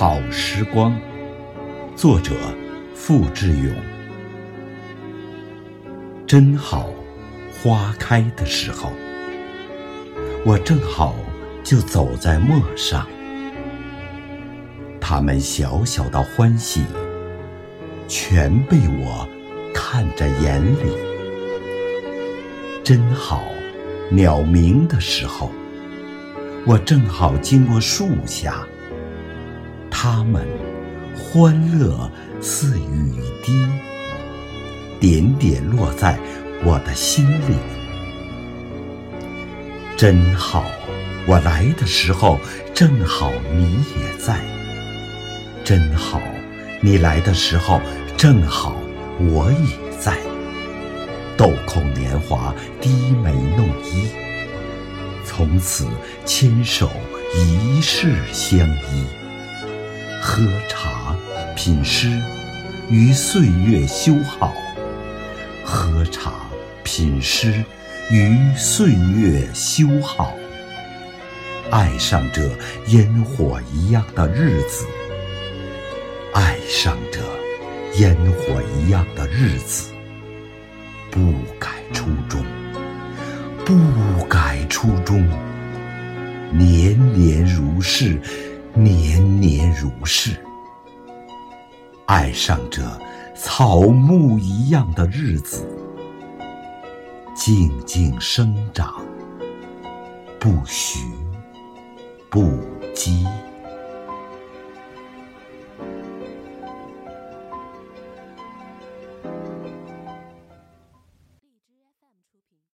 好时光，作者付志勇。真好，花开的时候，我正好就走在陌上。他们小小的欢喜，全被我看在眼里。真好，鸟鸣的时候，我正好经过树下。他们欢乐似雨滴，点点落在我的心里。真好，我来的时候正好你也在。真好，你来的时候正好我也在。豆蔻年华，低眉弄衣，从此牵手一世相依。喝茶，品诗，于岁月修好；喝茶，品诗，于岁月修好。爱上这烟火一样的日子，爱上这烟火一样的日子，不改初衷，不改初衷，年年如是。年年如是，爱上这草木一样的日子，静静生长，不徐不。